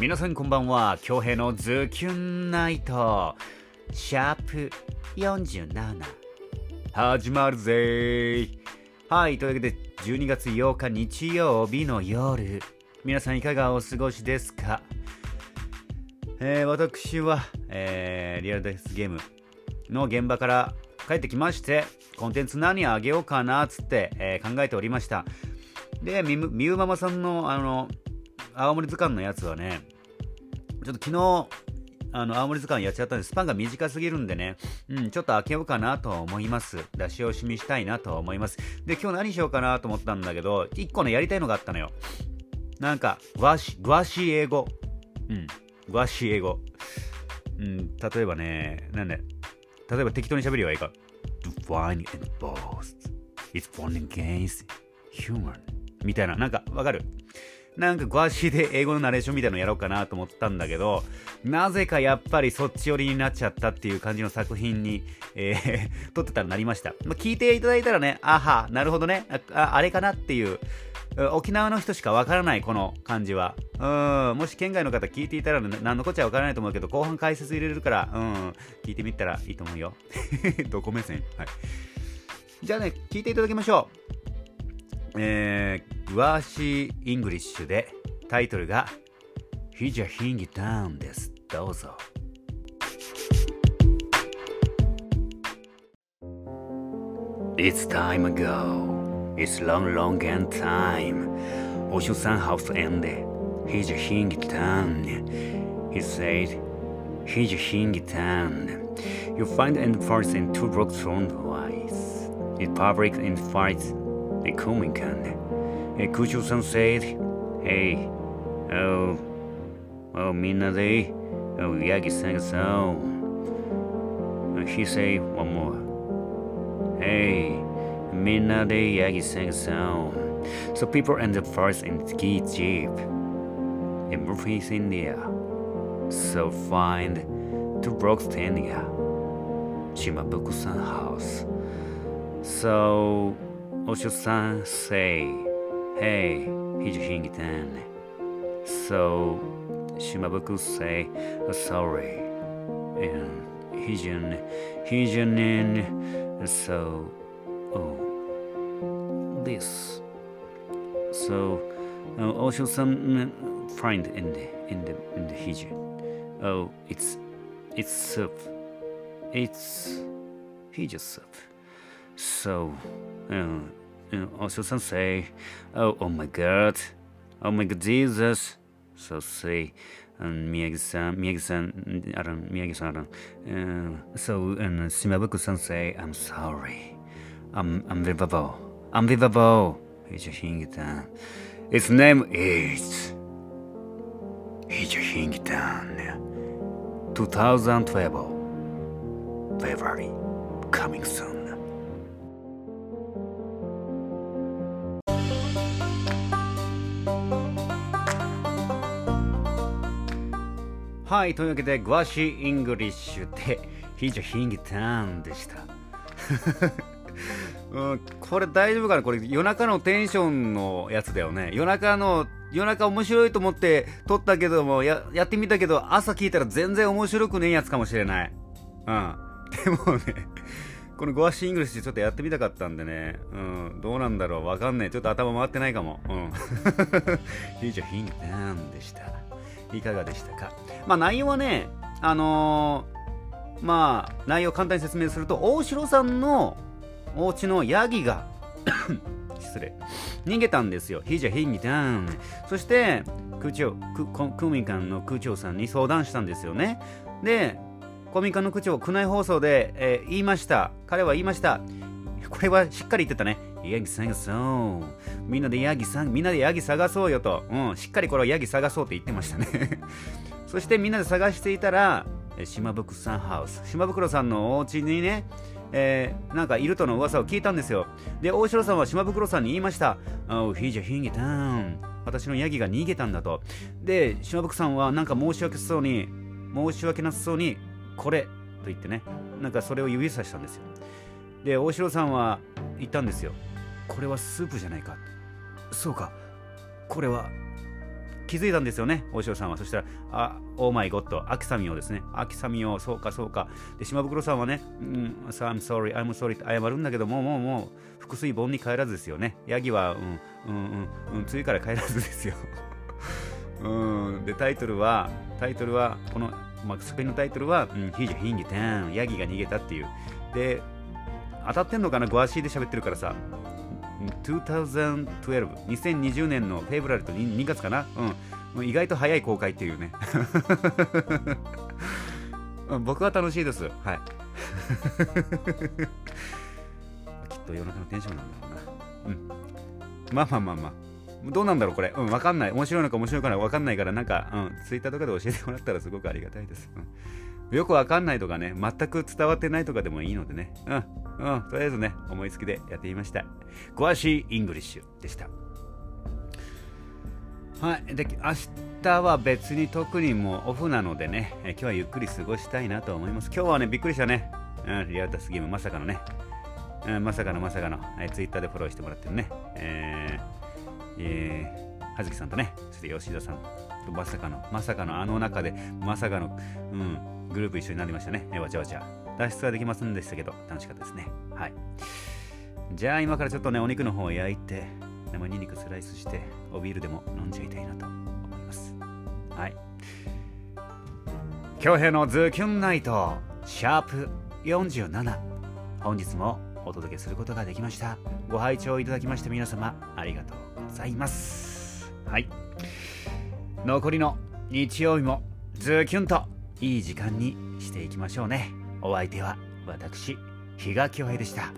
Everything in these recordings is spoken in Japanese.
皆さんこんばんは。京平のズキュンナイト。シャープ47始まるぜ。はいというわけで12月8日日曜日の夜。皆さんいかがお過ごしですか？えー、私は、えー、リアルデスゲームの現場から帰ってきましてコンテンツ何あげようかなっつって、えー、考えておりました。でみみゆママさんのあの青森図鑑のやつはね、ちょっと昨日、あの、青森図鑑やっちゃったんで、スパンが短すぎるんでね、うん、ちょっと開けようかなと思います。出し惜しみしたいなと思います。で、今日何しようかなと思ったんだけど、一個ね、やりたいのがあったのよ。なんか、グワシ、グワシ英語。うん、グワシ英語。うん、例えばね、なんで、例えば適当に喋りはいいか。Define and boast. It's fun against human. みたいな、なんか、わかる？なんかゴアシーで英語のナレーションみたいなのやろうかなと思ったんだけど、なぜかやっぱりそっち寄りになっちゃったっていう感じの作品に、えー、撮ってたらなりました。まあ、聞いていただいたらね、あは、なるほどね、ああれかなっていう、沖縄の人しかわからないこの感じは。うん、もし県外の方聞いていたら何のこっちゃわからないと思うけど、後半解説入れるから、うん、聞いてみたらいいと思うよ。どこ目線？はい。じゃあね、聞いていただきましょう。えー、グワーシー・イングリッシュでタイトルがヒジャヒンギターンです。どうぞ。It's time ago. It's long, long and time. おしゅさんハウスエンで、ヒジャヒンギターン。He said, ヒジャヒンギターン。You find and force in two rocks on twice. It public and fights becoming candy. Uh, eh, Kujo-san said, Hey, oh, oh, Minade, oh, Yagi-san-san. Oh, uh, he say one more. Hey, Minade Yagi-san-san. So people end up first in ski jeep. And moving is there. So find to Brockstania, Shimabuku-san house. So also, some say, hey, Hijingi ten. So Shimabuku say, oh, sorry. And Hijin, Hijinin, so, oh, this. So oh, uh, some find in the, in the, in the Hijin. Oh, it's, it's soup. It's Hijin soup. So, uh, also some say, oh, oh my God, oh my God, Jesus. So say, and Miyagi-san, Miyagi-san, I don't, Miyagi-san, I don't. Uh, so, and Shimabuku-san say, I'm sorry. I'm I'm unbelievable. Unbelievable. Hijo Its name is Hingitan. 2012 February. Coming soon. はい、というわけで、グワシー・イングリッシュで、ヒージャーヒンギターンでした。うん、これ大丈夫かな？これ夜中のテンションのやつだよね。夜中の、夜中面白いと思って撮ったけども、や、やってみたけど、朝聞いたら全然面白くねえやつかもしれない。うん。でもね、このグワーシー・イングリッシュちょっとやってみたかったんでね、うん、どうなんだろう？わかんない。ちょっと頭回ってないかも。うん。ヒージャーヒンギターンでした。いかがでしたか？まあ内容はね、あのー、まあ内容を簡単に説明すると、大城さんのお家のヤギが 失礼、逃げたんですよ。ひじゃひんぎたん。そして、空長、公民館の空長さんに相談したんですよね。で、公民館の区長、宮内放送で、えー、言いました。彼は言いました。これはしっかり言ってたね。ヤギ探そう。みんなでヤギさんみんなでヤギ探そうよと。うん、しっかりこれはヤギ探そうって言ってましたね。そしてみんなで探していたら、島袋さんハウス。島袋さんのお家にね、えー、なんかいるとの噂を聞いたんですよ。で、大城さんは島袋さんに言いました。Oh, he's a hinged town. 私のヤギが逃げたんだと。で、島袋さんはなんか申し訳そうに、申し訳なさそうに、これと言ってね、なんかそれを指さしたんですよ。で、大城さんは言ったんですよ。これはスープじゃないかそうかこれは気づいたんですよね、大塩さんは。そしたら、あ、オーマイゴッド、秋雨をですね、秋雨を、そうかそうか。で、島袋さんはね、うん、I'm sorry, I'm sorry って謝るんだけどもう、もうもう、腹水盆に帰らずですよね。ヤギは、うん、うん、うん、うん、次から帰らずですよ。うん、で、タイトルは、タイトルは、この、まあ、作品のタイトルは、うん、ヒージヒンギテン、ヤギが逃げたっていう。で、当たってんのかな、ゴアシーで喋ってるからさ。2012、2020年のフェブラルと 2, 2月かな、うん、意外と早い公開っていうね。僕は楽しいです。はい。きっと夜中のテンションなんだろうな。うん。まあまあまあまあ。どうなんだろうこれ。うん、わかんない。面白いのか面白いかわかんないから、なんか、うん、ツイッターとかで教えてもらったらすごくありがたいです。うんよくわかんないとかね、全く伝わってないとかでもいいのでね、うん、うん、とりあえずね、思いつきでやってみました。グワーシーイングリッシュでした。はい、で明日は別に特にもうオフなのでね、今日はゆっくり過ごしたいなと思います。今日はね、びっくりしたね、うん、リアルタスゲーム、まさかのね、うん、まさかのまさかの、えツイッターでフォローしてもらってるね、えー、えー、はずきさんとね、そして吉田さんとまさかの、まさかのあの中で、まさかの、うん、グループ一緒になりましたね。わちゃわちゃ。脱出はできませんでしたけど、楽しかったですね。はい。じゃあ今からちょっとね、お肉の方を焼いて、生ニンニクスライスして、おビールでも飲んじゃいたいなと思います。はい。京平のズキュンナイト、シャープ47。本日もお届けすることができました。ご拝聴いただきまして皆様、ありがとうございます。はい。残りの日曜日もズキュンといい時間にしていきましょうね。お相手は私比嘉恭平でした。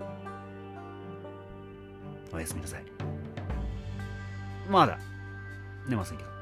おやすみなさい。まだ寝ませんけど。